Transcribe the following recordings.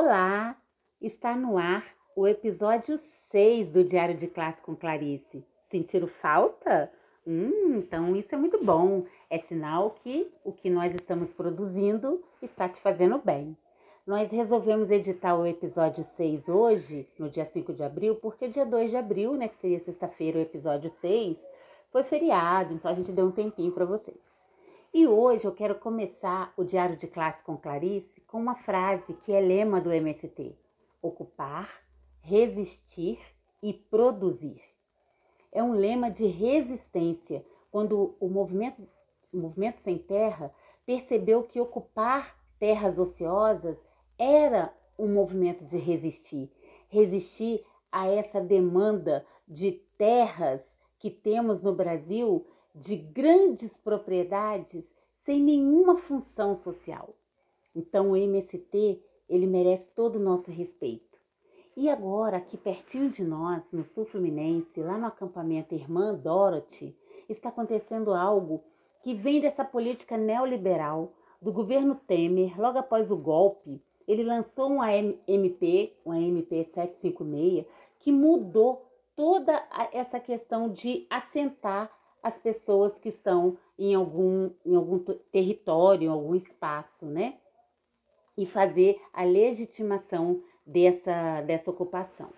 Olá! Está no ar o episódio 6 do Diário de Classe com Clarice. Sentiram falta? Hum, então isso é muito bom. É sinal que o que nós estamos produzindo está te fazendo bem. Nós resolvemos editar o episódio 6 hoje, no dia 5 de abril, porque dia 2 de abril, né, que seria sexta-feira, o episódio 6, foi feriado, então a gente deu um tempinho para vocês. E hoje eu quero começar o Diário de Classe com Clarice com uma frase que é lema do MST: ocupar, resistir e produzir. É um lema de resistência quando o movimento, o movimento Sem Terra percebeu que ocupar terras ociosas era um movimento de resistir resistir a essa demanda de terras que temos no Brasil de grandes propriedades sem nenhuma função social. Então o MST, ele merece todo o nosso respeito. E agora, aqui pertinho de nós, no sul fluminense, lá no acampamento Irmã Dorothy, está acontecendo algo que vem dessa política neoliberal do governo Temer, logo após o golpe, ele lançou uma MP, uma MP 756, que mudou toda essa questão de assentar as pessoas que estão em algum, em algum território, em algum espaço, né? E fazer a legitimação dessa, dessa ocupação.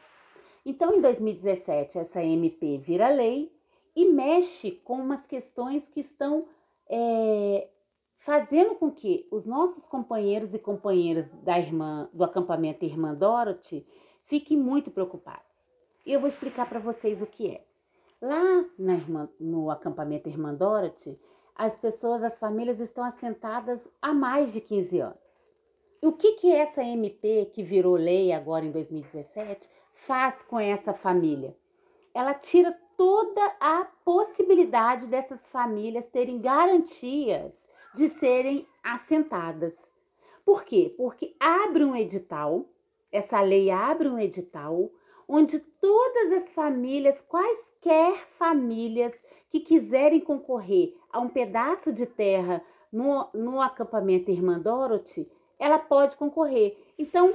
Então, em 2017, essa MP vira lei e mexe com umas questões que estão é, fazendo com que os nossos companheiros e companheiras da irmã do acampamento Irmã Dorothy fiquem muito preocupados. E eu vou explicar para vocês o que é. Lá na irmã, no acampamento Irmã Dorothy, as pessoas, as famílias estão assentadas há mais de 15 anos. O que, que essa MP, que virou lei agora em 2017, faz com essa família? Ela tira toda a possibilidade dessas famílias terem garantias de serem assentadas. Por quê? Porque abre um edital, essa lei abre um edital onde todas as famílias, quaisquer famílias que quiserem concorrer a um pedaço de terra no, no acampamento Irmã Dorothy, ela pode concorrer. Então,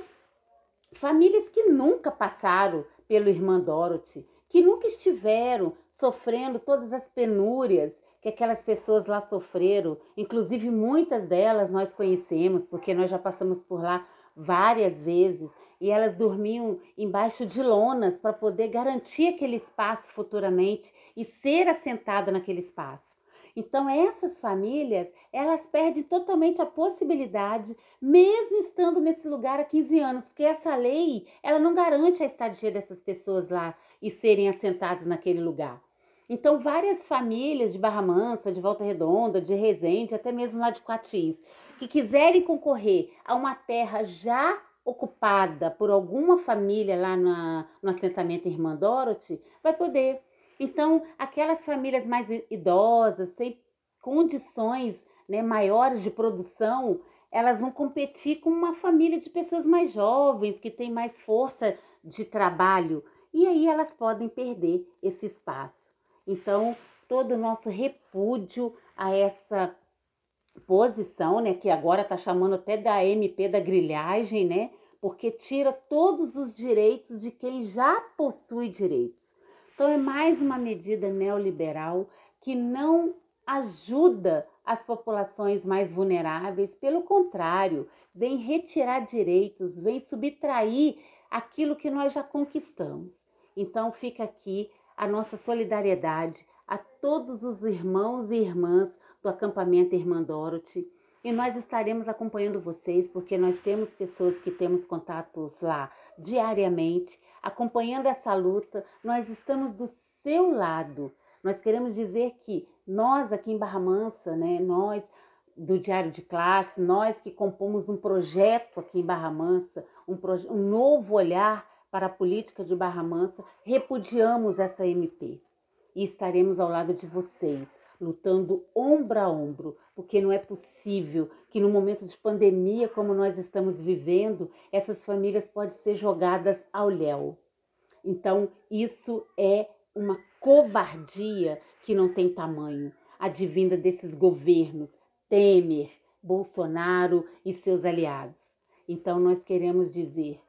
famílias que nunca passaram pelo Irmã Dorothy, que nunca estiveram sofrendo todas as penúrias que aquelas pessoas lá sofreram, inclusive muitas delas nós conhecemos, porque nós já passamos por lá várias vezes e elas dormiam embaixo de lonas para poder garantir aquele espaço futuramente e ser assentada naquele espaço. Então essas famílias, elas perdem totalmente a possibilidade, mesmo estando nesse lugar há 15 anos, porque essa lei, ela não garante a estadia dessas pessoas lá e serem assentadas naquele lugar. Então, várias famílias de Barra Mansa, de Volta Redonda, de Resende, até mesmo lá de Coatis, que quiserem concorrer a uma terra já ocupada por alguma família lá na, no assentamento Irmã Dorothy, vai poder. Então, aquelas famílias mais idosas, sem condições né, maiores de produção, elas vão competir com uma família de pessoas mais jovens, que tem mais força de trabalho, e aí elas podem perder esse espaço. Então, todo o nosso repúdio a essa posição, né, que agora está chamando até da MP da grilhagem, né, porque tira todos os direitos de quem já possui direitos. Então é mais uma medida neoliberal que não ajuda as populações mais vulneráveis, pelo contrário, vem retirar direitos, vem subtrair aquilo que nós já conquistamos. Então fica aqui a nossa solidariedade a todos os irmãos e irmãs do acampamento Irmã Dorothy. E nós estaremos acompanhando vocês, porque nós temos pessoas que temos contatos lá diariamente, acompanhando essa luta. Nós estamos do seu lado. Nós queremos dizer que nós aqui em Barra Mansa, né, nós do Diário de Classe, nós que compomos um projeto aqui em Barra Mansa, um, um novo olhar para a política de Barra Mansa, repudiamos essa MP e estaremos ao lado de vocês lutando ombro a ombro, porque não é possível que no momento de pandemia como nós estamos vivendo, essas famílias podem ser jogadas ao léu. Então, isso é uma covardia que não tem tamanho, advinda desses governos, Temer, Bolsonaro e seus aliados. Então nós queremos dizer: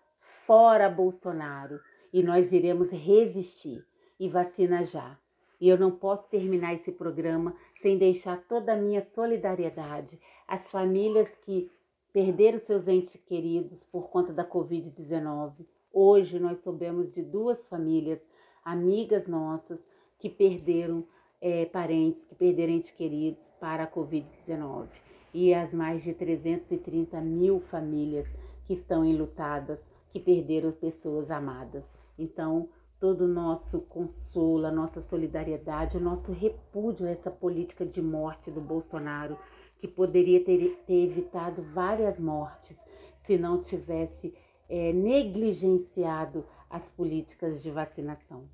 fora Bolsonaro e nós iremos resistir e vacina já. E eu não posso terminar esse programa sem deixar toda a minha solidariedade às famílias que perderam seus entes queridos por conta da Covid-19. Hoje nós soubemos de duas famílias, amigas nossas, que perderam é, parentes, que perderam entes queridos para a Covid-19. E as mais de 330 mil famílias que estão enlutadas, que perderam pessoas amadas. Então, todo o nosso consolo, a nossa solidariedade, o nosso repúdio a essa política de morte do Bolsonaro, que poderia ter, ter evitado várias mortes se não tivesse é, negligenciado as políticas de vacinação.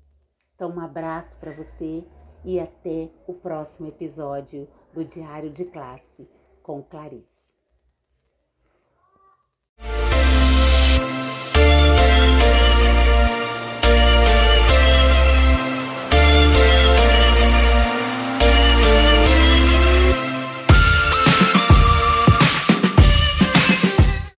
Então, um abraço para você e até o próximo episódio do Diário de Classe com Clarice.